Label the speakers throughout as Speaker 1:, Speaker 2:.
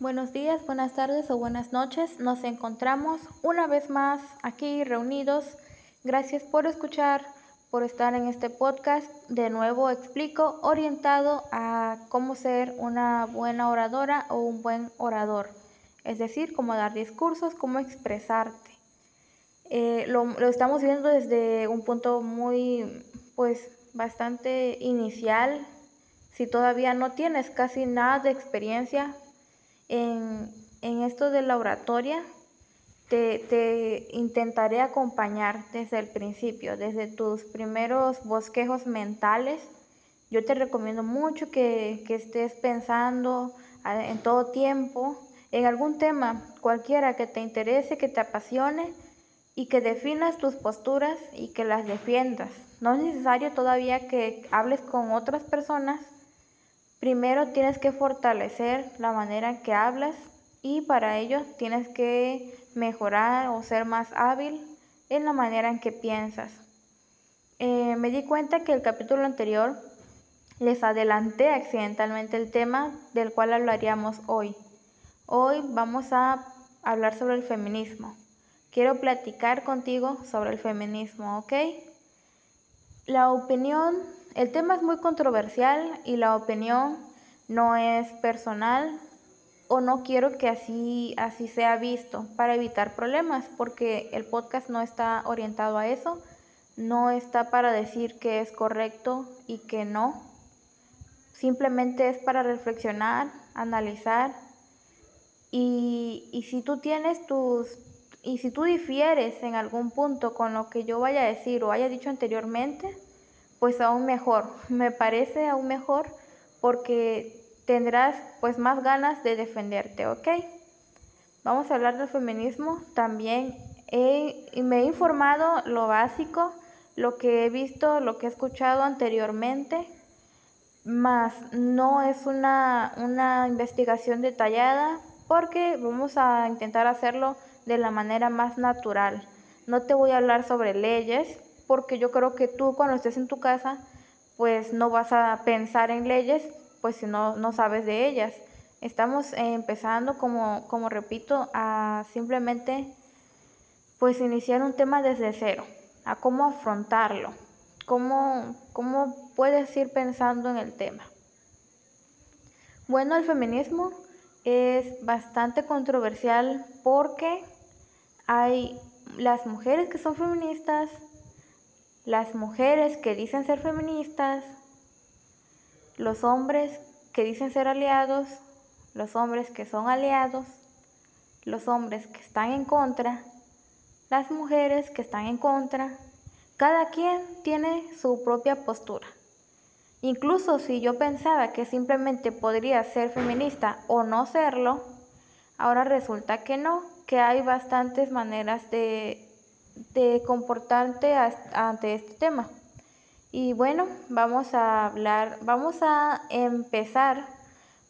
Speaker 1: Buenos días, buenas tardes o buenas noches. Nos encontramos una vez más aquí reunidos. Gracias por escuchar, por estar en este podcast. De nuevo explico orientado a cómo ser una buena oradora o un buen orador. Es decir, cómo dar discursos, cómo expresarte. Eh, lo, lo estamos viendo desde un punto muy, pues, bastante inicial. Si todavía no tienes casi nada de experiencia, en, esto de la oratoria, te, intentaré acompañar desde el principio, desde tus primeros bosquejos mentales. Yo te recomiendo mucho que, que estés pensando en todo tiempo en algún tema, cualquiera que te interese, que te apasione y que definas tus posturas y que las defiendas. No es necesario todavía que hables con otras personas Primero tienes que fortalecer la manera en que hablas y para ello tienes que mejorar o ser más hábil en la manera en que piensas. Eh, me di cuenta que el capítulo anterior les adelanté accidentalmente el tema del cual hablaríamos hoy. Hoy vamos a hablar sobre el feminismo. Quiero platicar contigo sobre el feminismo, ¿ok? La opinión el tema es muy controversial y la opinión no es personal o no quiero que así, así sea visto para evitar problemas porque el podcast no está orientado a eso, no está para decir que es correcto y que no, simplemente es para reflexionar, analizar y, y si tú tienes tus y si tú difieres en algún punto con lo que yo vaya a decir o haya dicho anteriormente, pues aún mejor, me parece aún mejor porque tendrás pues más ganas de defenderte, ¿ok? Vamos a hablar del feminismo, también he, me he informado lo básico, lo que he visto, lo que he escuchado anteriormente, más no es una, una investigación detallada porque vamos a intentar hacerlo de la manera más natural. No te voy a hablar sobre leyes, porque yo creo que tú cuando estés en tu casa, pues no vas a pensar en leyes, pues si no, no sabes de ellas. Estamos empezando, como, como repito, a simplemente pues iniciar un tema desde cero, a cómo afrontarlo, cómo, cómo puedes ir pensando en el tema. Bueno, el feminismo es bastante controversial porque hay las mujeres que son feministas, las mujeres que dicen ser feministas, los hombres que dicen ser aliados, los hombres que son aliados, los hombres que están en contra, las mujeres que están en contra. Cada quien tiene su propia postura. Incluso si yo pensaba que simplemente podría ser feminista o no serlo, ahora resulta que no, que hay bastantes maneras de de comportarte ante este tema. Y bueno, vamos a hablar, vamos a empezar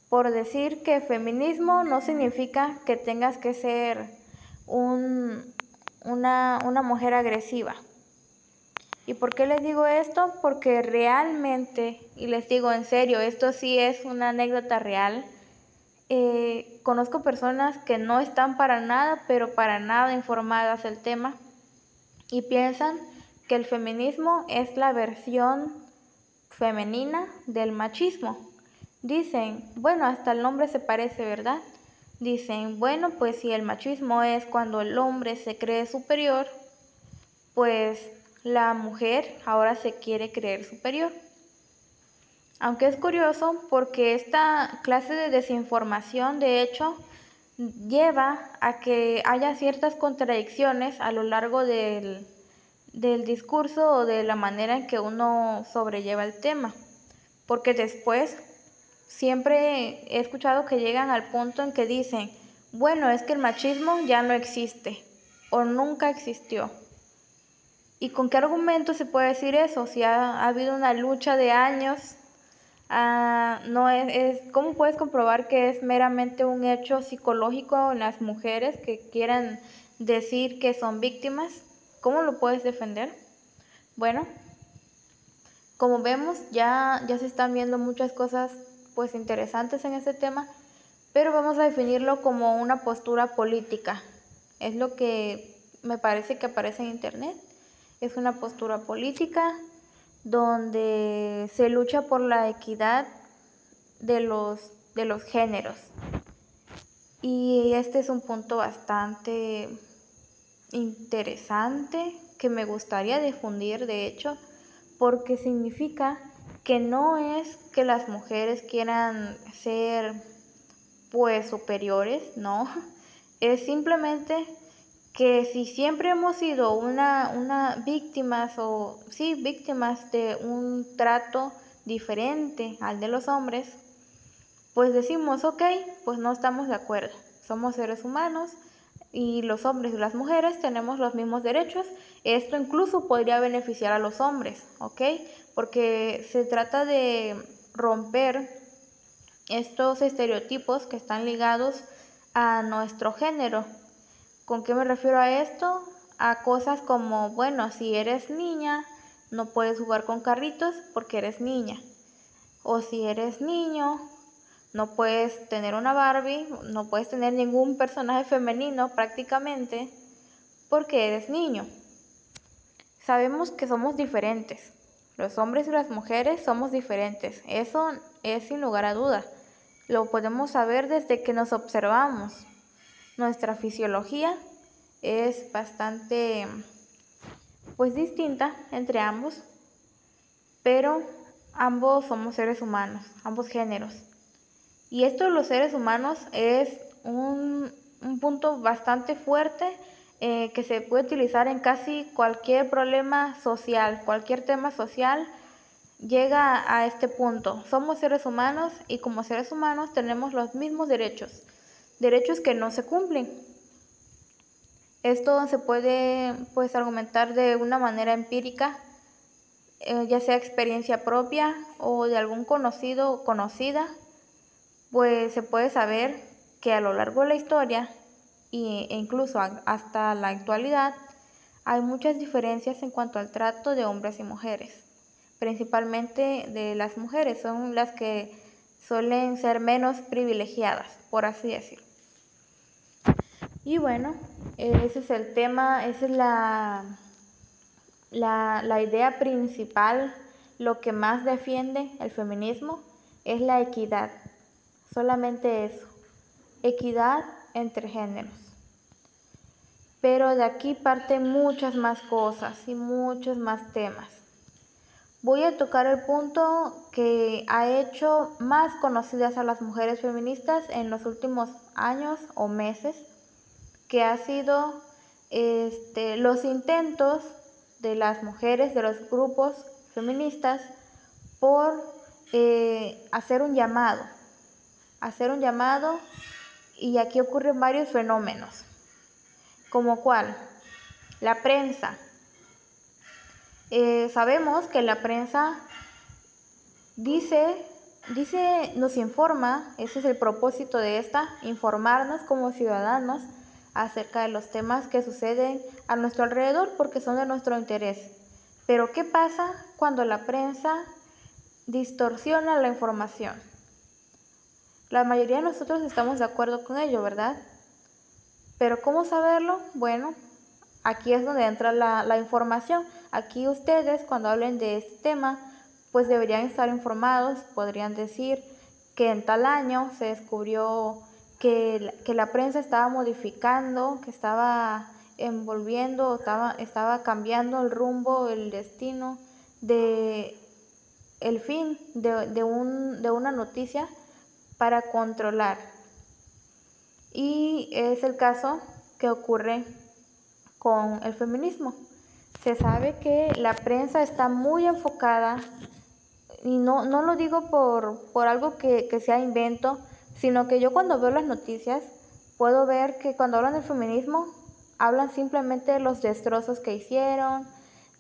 Speaker 1: por decir que feminismo no significa que tengas que ser un, una, una mujer agresiva. ¿Y por qué les digo esto? Porque realmente, y les digo en serio, esto sí es una anécdota real, eh, conozco personas que no están para nada, pero para nada informadas del tema y piensan que el feminismo es la versión femenina del machismo. Dicen, bueno, hasta el nombre se parece, ¿verdad? Dicen, bueno, pues si el machismo es cuando el hombre se cree superior, pues la mujer ahora se quiere creer superior. Aunque es curioso porque esta clase de desinformación, de hecho, lleva a que haya ciertas contradicciones a lo largo del, del discurso o de la manera en que uno sobrelleva el tema. Porque después siempre he escuchado que llegan al punto en que dicen, bueno, es que el machismo ya no existe o nunca existió. ¿Y con qué argumento se puede decir eso? Si ha, habido una lucha de años Ah, no es, ¿Cómo puedes comprobar que es meramente un hecho psicológico en las mujeres que quieran decir que son víctimas? ¿Cómo lo puedes defender? Bueno, como vemos, ya, ya se están viendo muchas cosas pues interesantes en este tema, pero vamos a definirlo como una postura política. Es lo que me parece que aparece en internet. Es una postura política donde se lucha por la equidad de los, de los géneros. Y este es un punto bastante interesante que me gustaría difundir, de hecho, porque significa que no es que las mujeres quieran ser pues superiores, no, es simplemente que si siempre hemos sido una, una víctimas o sí víctimas de un trato diferente al de los hombres, pues decimos, ok, pues no estamos de acuerdo, somos seres humanos y los hombres y las mujeres tenemos los mismos derechos, esto incluso podría beneficiar a los hombres, ok, porque se trata de romper estos estereotipos que están ligados a nuestro género. ¿Con qué me refiero a esto? A cosas como, bueno, si eres niña, no puedes jugar con carritos porque eres niña. O si eres niño, no puedes tener una Barbie, no puedes tener ningún personaje femenino prácticamente porque eres niño. Sabemos que somos diferentes. Los hombres y las mujeres somos diferentes. Eso es sin lugar a duda. Lo podemos saber desde que nos observamos. Nuestra fisiología es bastante pues distinta entre ambos, pero ambos somos seres humanos, ambos géneros. Y esto de los seres humanos es un, punto bastante fuerte eh, que se puede utilizar en casi cualquier problema social, cualquier tema social llega a este punto. Somos seres humanos y como seres humanos tenemos los mismos derechos, derechos que no se cumplen. Esto se puede pues argumentar de una manera empírica, eh, ya sea experiencia propia o de algún conocido o conocida pues se puede saber que a lo largo de la historia e incluso hasta la actualidad hay muchas diferencias en cuanto al trato de hombres y mujeres, principalmente de las mujeres, son las que suelen ser menos privilegiadas, por así decirlo. Y bueno, ese es el tema, esa es la, la, la idea principal, lo que más defiende el feminismo es la equidad, solamente eso, equidad entre géneros. Pero de aquí parten muchas más cosas y muchos más temas. Voy a tocar el punto que ha hecho más conocidas a las mujeres feministas en los últimos años o meses, que ha sido este, los intentos de las mujeres, de los grupos feministas, por eh, hacer un llamado hacer un llamado y aquí ocurren varios fenómenos. ¿Como cuál? La prensa. Eh, sabemos que la prensa dice, dice, nos informa, ese es el propósito de esta, informarnos como ciudadanos acerca de los temas que suceden a nuestro alrededor porque son de nuestro interés. Pero ¿qué pasa cuando la prensa distorsiona la información? La mayoría de nosotros estamos de acuerdo con ello, ¿verdad? Pero ¿cómo saberlo? Bueno, aquí es donde entra la, información. Aquí ustedes cuando hablen de este tema, pues deberían estar informados, podrían decir que en tal año se descubrió que, que la prensa estaba modificando, que estaba envolviendo, estaba, estaba cambiando el rumbo, el destino de el fin de, de, un, de una noticia para controlar. Y es el caso que ocurre con el feminismo. Se sabe que la prensa está muy enfocada, y no, no lo digo por, por algo que, que sea invento, sino que yo cuando veo las noticias puedo ver que cuando hablan del feminismo hablan simplemente de los destrozos que hicieron,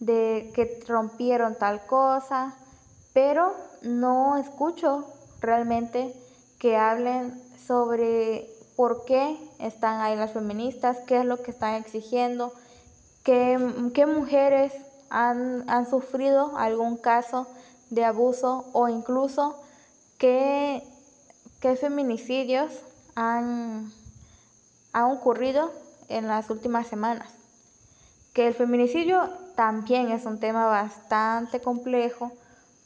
Speaker 1: de que rompieron tal cosa, pero no escucho realmente que hablen sobre por qué están ahí las feministas, qué es lo que están exigiendo, qué, mujeres han, han, sufrido algún caso de abuso o incluso qué, qué feminicidios han, han ocurrido en las últimas semanas. Que el feminicidio también es un tema bastante complejo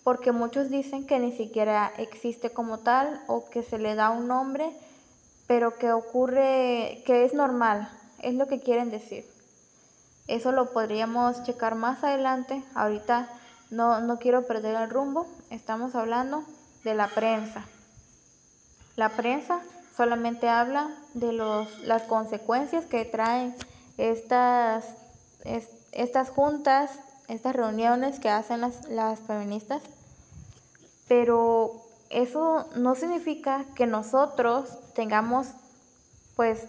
Speaker 1: porque muchos dicen que ni siquiera existe como tal o que se le da un nombre, pero que ocurre, que es normal, es lo que quieren decir. Eso lo podríamos checar más adelante. Ahorita no, no quiero perder el rumbo. Estamos hablando de la prensa. La prensa solamente habla de los, las consecuencias que traen estas, estas juntas, estas reuniones que hacen las, las feministas, pero eso no significa que nosotros tengamos pues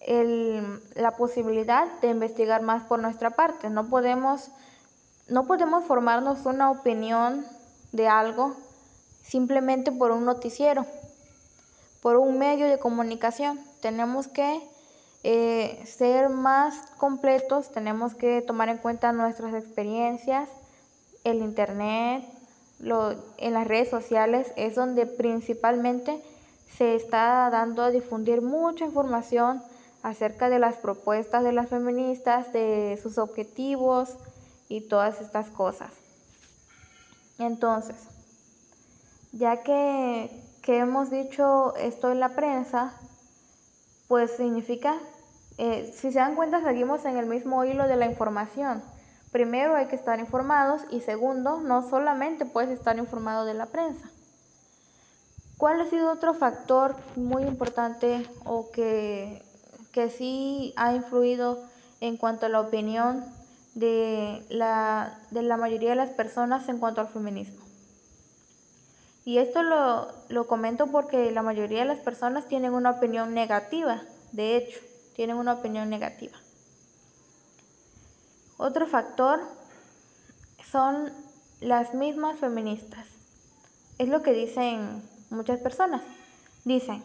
Speaker 1: el, la posibilidad de investigar más por nuestra parte. No podemos, no podemos formarnos una opinión de algo simplemente por un noticiero, por un medio de comunicación. Tenemos que eh, ser más completos, tenemos que tomar en cuenta nuestras experiencias, el Internet, lo, en las redes sociales es donde principalmente se está dando a difundir mucha información acerca de las propuestas de las feministas, de sus objetivos y todas estas cosas. Entonces, ya que, que hemos dicho esto en la prensa, pues significa, eh, si se dan cuenta, seguimos en el mismo hilo de la información. Primero hay que estar informados y segundo, no solamente puedes estar informado de la prensa. ¿Cuál ha sido otro factor muy importante o que que sí ha influido en cuanto a la opinión de la, de la mayoría de las personas en cuanto al feminismo. Y esto lo, lo comento porque la mayoría de las personas tienen una opinión negativa, de hecho, tienen una opinión negativa. Otro factor son las mismas feministas. Es lo que dicen muchas personas. Dicen,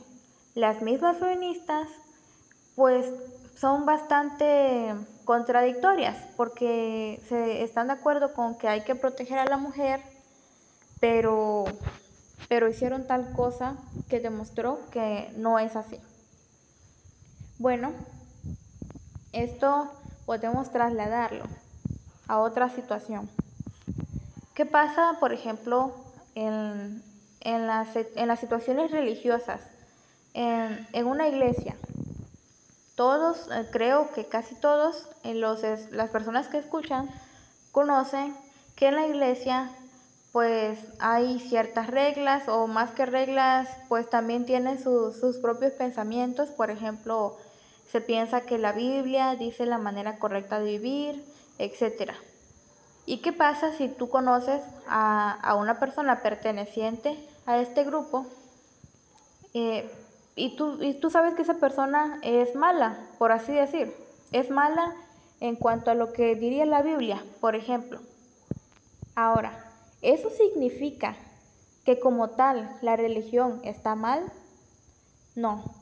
Speaker 1: las mismas feministas pues son bastante contradictorias porque se están de acuerdo con que hay que proteger a la mujer, pero, pero hicieron tal cosa que demostró que no es así. Bueno, esto podemos trasladarlo a otra situación. ¿Qué pasa, por ejemplo, en, en, las, en las situaciones religiosas? En, en una iglesia, todos, eh, creo que casi todos, eh, los, las personas que escuchan, conocen que en la iglesia pues hay ciertas reglas o más que reglas pues también tienen sus propios pensamientos. Por ejemplo, se piensa que la Biblia dice la manera correcta de vivir, etc. ¿Y qué pasa si tú conoces a, a una persona perteneciente a este grupo? Eh, y tú, y tú sabes que esa persona es mala, por así decir. Es mala en cuanto a lo que diría la Biblia, por ejemplo. Ahora, ¿eso significa que como tal la religión está mal? No.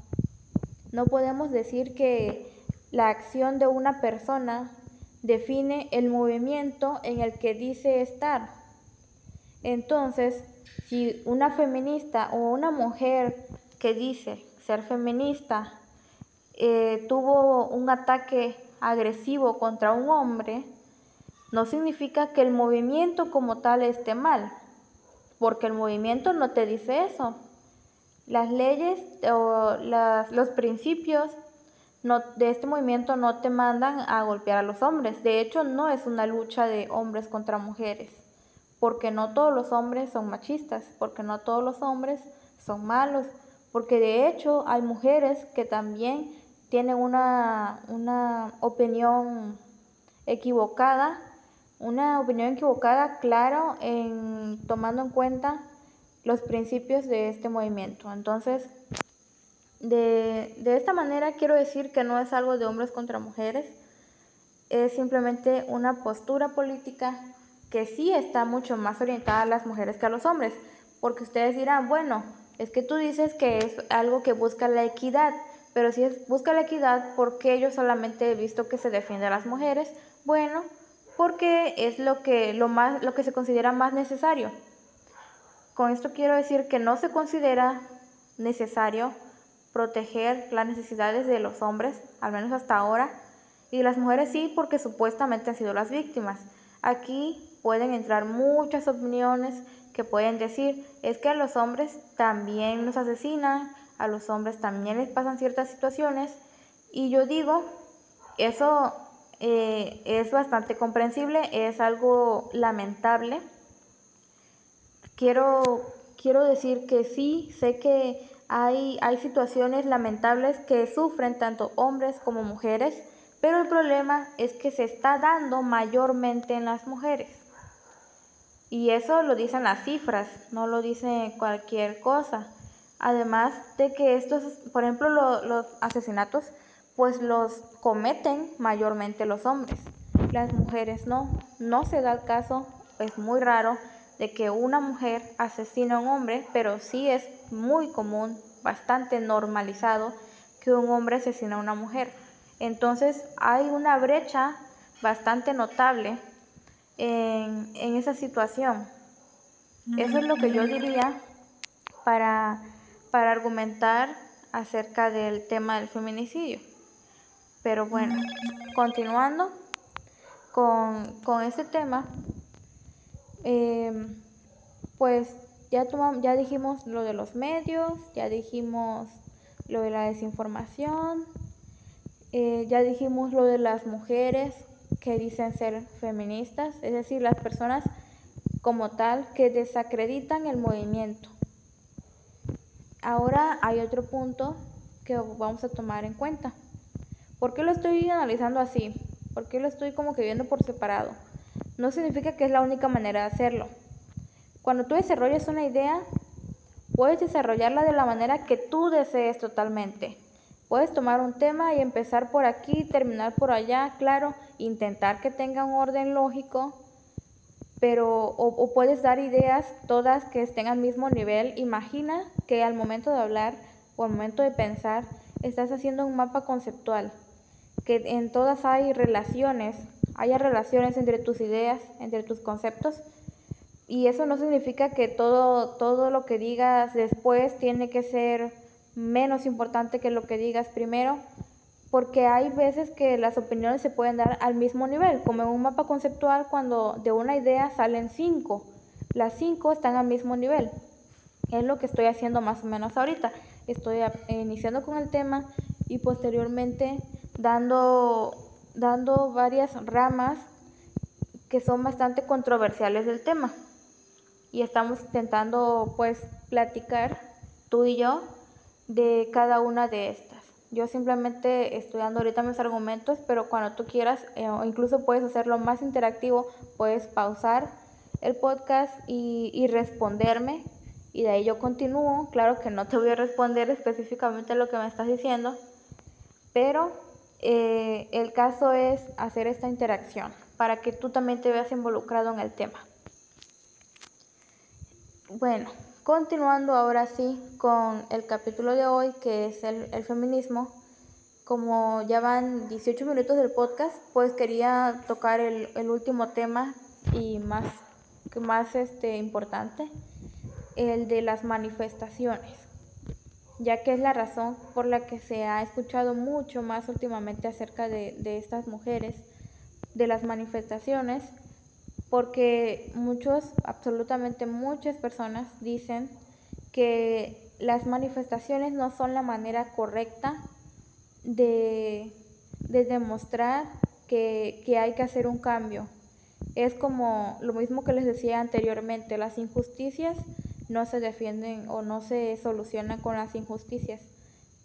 Speaker 1: No podemos decir que la acción de una persona define el movimiento en el que dice estar. Entonces, si una feminista o una mujer que dice ser feminista eh, tuvo un ataque agresivo contra un hombre, no significa que el movimiento como tal esté mal, porque el movimiento no te dice eso. Las leyes o las, los principios no, de este movimiento no te mandan a golpear a los hombres. De hecho, no es una lucha de hombres contra mujeres, porque no todos los hombres son machistas, porque no todos los hombres son malos, porque de hecho hay mujeres que también tienen una, una opinión equivocada, una opinión equivocada, claro, en tomando en cuenta los principios de este movimiento. Entonces, de, de esta manera quiero decir que no es algo de hombres contra mujeres, es simplemente una postura política que sí está mucho más orientada a las mujeres que a los hombres, porque ustedes dirán, bueno, es que tú dices que es algo que busca la equidad, pero si es, busca la equidad, ¿por qué yo solamente he visto que se defiende a las mujeres? Bueno, porque es lo que, lo, más, lo que se considera más necesario. Con esto quiero decir que no se considera necesario proteger las necesidades de los hombres, al menos hasta ahora, y las mujeres sí porque supuestamente han sido las víctimas. Aquí pueden entrar muchas opiniones que pueden decir, es que a los hombres también los asesinan, a los hombres también les pasan ciertas situaciones, y yo digo, eso eh, es bastante comprensible, es algo lamentable. Quiero, quiero decir que sí, sé que hay, hay situaciones lamentables que sufren tanto hombres como mujeres, pero el problema es que se está dando mayormente en las mujeres. Y eso lo dicen las cifras, no lo dice cualquier cosa. Además de que estos, por ejemplo, los asesinatos, pues los cometen mayormente los hombres. Las mujeres no, no se da el caso, es muy raro de que una mujer asesine a un hombre, pero sí es muy común, bastante normalizado, que un hombre asesine a una mujer. Entonces hay una brecha bastante notable en, esa situación. Eso es lo que yo diría para, para argumentar acerca del tema del feminicidio. Pero bueno, continuando con, con este tema, em, pues ya, ya dijimos lo de los medios, ya dijimos lo de la desinformación, eh, ya dijimos lo de las mujeres que dicen ser feministas, es decir, las personas como tal que desacreditan el movimiento. Ahora hay otro punto que vamos a tomar en cuenta. ¿Por qué lo estoy analizando así? ¿Por qué lo estoy como que viendo por separado? No significa que es la única manera de hacerlo. Cuando tú desarrollas una idea, puedes desarrollarla de la manera que tú desees totalmente. Puedes tomar un tema y empezar por aquí, terminar por allá, claro, intentar que tenga un orden lógico, pero o, puedes dar ideas todas que estén al mismo nivel. Imagina que al momento de hablar o al momento de pensar estás haciendo un mapa conceptual, que en todas hay relaciones, haya relaciones entre tus ideas, entre tus conceptos, y eso no significa que todo, todo lo que digas después tiene que ser menos importante que lo que digas primero, porque hay veces que las opiniones se pueden dar al mismo nivel, como en un mapa conceptual cuando de una idea salen cinco, las cinco están al mismo nivel. Es lo que estoy haciendo más o menos ahorita. Estoy iniciando con el tema y posteriormente dando, dando varias ramas que son bastante controversiales del tema. Y estamos intentando pues platicar tú y yo de cada una de estas. Yo simplemente estoy dando ahorita mis argumentos, pero cuando tú quieras, eh, incluso puedes hacerlo más interactivo, puedes pausar el podcast y, responderme y de ahí yo continúo. Claro que no te voy a responder específicamente lo que me estás diciendo, pero eh, el caso es hacer esta interacción para que tú también te veas involucrado en el tema. Bueno, Continuando ahora sí con el capítulo de hoy, que es el, feminismo, como ya van 18 minutos del podcast, pues quería tocar el, último tema y más, más este, importante, el de las manifestaciones, ya que es la razón por la que se ha escuchado mucho más últimamente acerca de, de estas mujeres, de las manifestaciones, porque muchos, absolutamente muchas personas dicen que las manifestaciones no son la manera correcta de, demostrar que, que hay que hacer un cambio. Es como lo mismo que les decía anteriormente, las injusticias no se defienden o no se solucionan con las injusticias,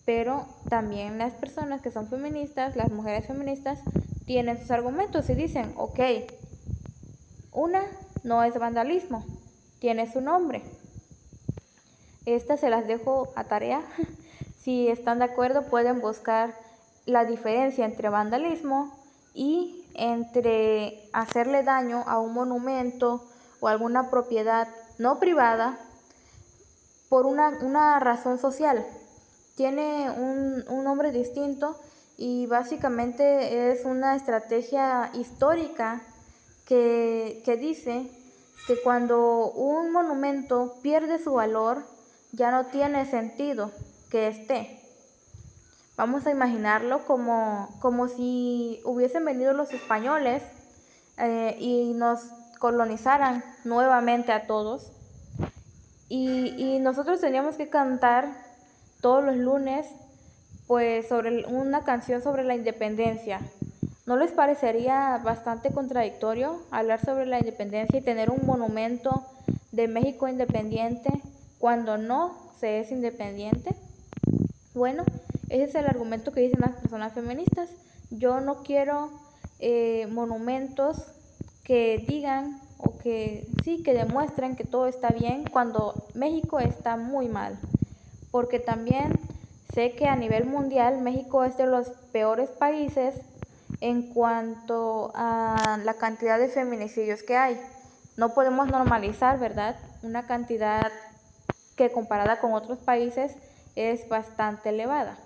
Speaker 1: pero también las personas que son feministas, las mujeres feministas, tienen sus argumentos y dicen, ok, una no es vandalismo, tiene su nombre. Estas se las dejo a tarea. si están de acuerdo, pueden buscar la diferencia entre vandalismo y entre hacerle daño a un monumento o alguna propiedad no privada por una, razón social. Tiene un, un nombre distinto y básicamente es una estrategia histórica que, dice que cuando un monumento pierde su valor, ya no tiene sentido que esté. Vamos a imaginarlo como, como si hubiesen venido los españoles eh, y nos colonizaran nuevamente a todos. Y, y nosotros teníamos que cantar todos los lunes pues sobre una canción sobre la independencia. ¿No les parecería bastante contradictorio hablar sobre la independencia y tener un monumento de México independiente cuando no se es independiente? Bueno, ese es el argumento que dicen las personas feministas. Yo no quiero eh, monumentos que digan o que sí, que demuestren que todo está bien cuando México está muy mal. Porque también sé que a nivel mundial México es de los peores países en cuanto a la cantidad de feminicidios que hay. No podemos normalizar, ¿verdad? Una cantidad que comparada con otros países es bastante elevada.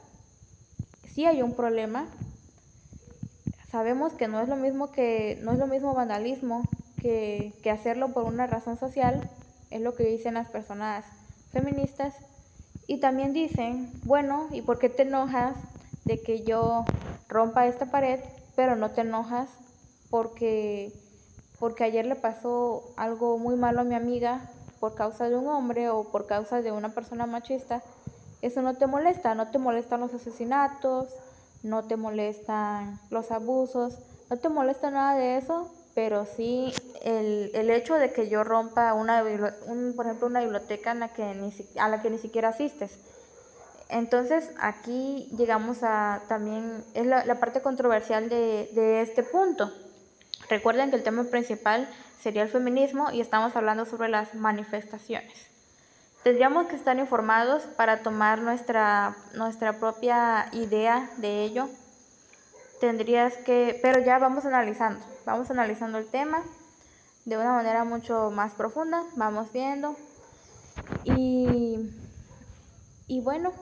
Speaker 1: Sí hay un problema. Sabemos que no es lo mismo que no es lo mismo vandalismo que, que hacerlo por una razón social, es lo que dicen las personas feministas. Y también dicen, bueno, ¿y por qué te enojas de que yo rompa esta pared, pero no te enojas porque porque ayer le pasó algo muy malo a mi amiga por causa de un hombre o por causa de una persona machista? Eso no te molesta, no te molestan los asesinatos, no te molestan los abusos, no te molesta nada de eso, pero sí el, el hecho de que yo rompa una, un, por ejemplo, una biblioteca en la que ni, a la que ni siquiera asistes. Entonces aquí llegamos a también, es la, la parte controversial de, de este punto. Recuerden que el tema principal sería el feminismo y estamos hablando sobre las manifestaciones. Tendríamos que estar informados para tomar nuestra, nuestra propia idea de ello. Tendrías que, pero ya vamos analizando, vamos analizando el tema de una manera mucho más profunda, vamos viendo. Y, y bueno,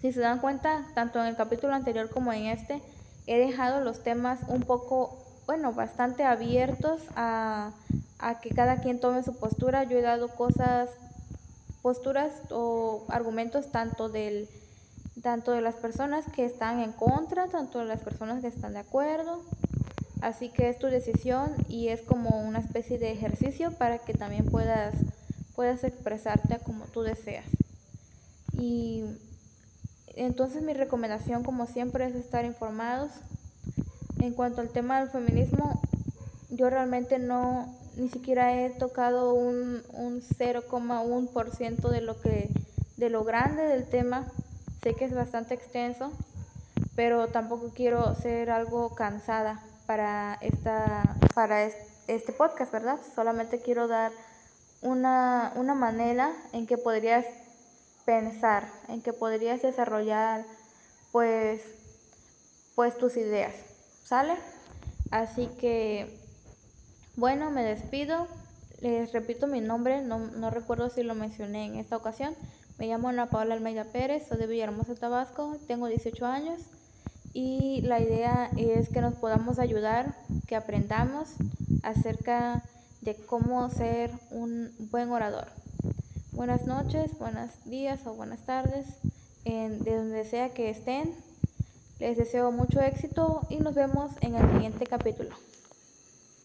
Speaker 1: si se dan cuenta, tanto en el capítulo anterior como en este, he dejado los temas un poco, bueno, bastante abiertos a, a que cada quien tome su postura. Yo he dado cosas posturas o argumentos tanto del tanto de las personas que están en contra, tanto de las personas que están de acuerdo. Así que es tu decisión y es como una especie de ejercicio para que también puedas puedas expresarte como tú deseas. Y entonces mi recomendación como siempre es estar informados. En cuanto al tema del feminismo, yo realmente no ni siquiera he tocado un, un 0,1% de lo que de lo grande del tema. Sé que es bastante extenso, pero tampoco quiero ser algo cansada para esta para este podcast, ¿verdad? Solamente quiero dar una, una manera en que podrías pensar, en que podrías desarrollar pues pues tus ideas, ¿sale? Así que bueno, me despido. Les repito mi nombre, no, no, recuerdo si lo mencioné en esta ocasión. Me llamo Ana Paula Almeida Pérez, soy de Villahermosa, Tabasco, tengo 18 años y la idea es que nos podamos ayudar, que aprendamos acerca de cómo ser un buen orador. Buenas noches, buenos días o buenas tardes, en, de donde sea que estén. Les deseo mucho éxito y nos vemos en el siguiente capítulo.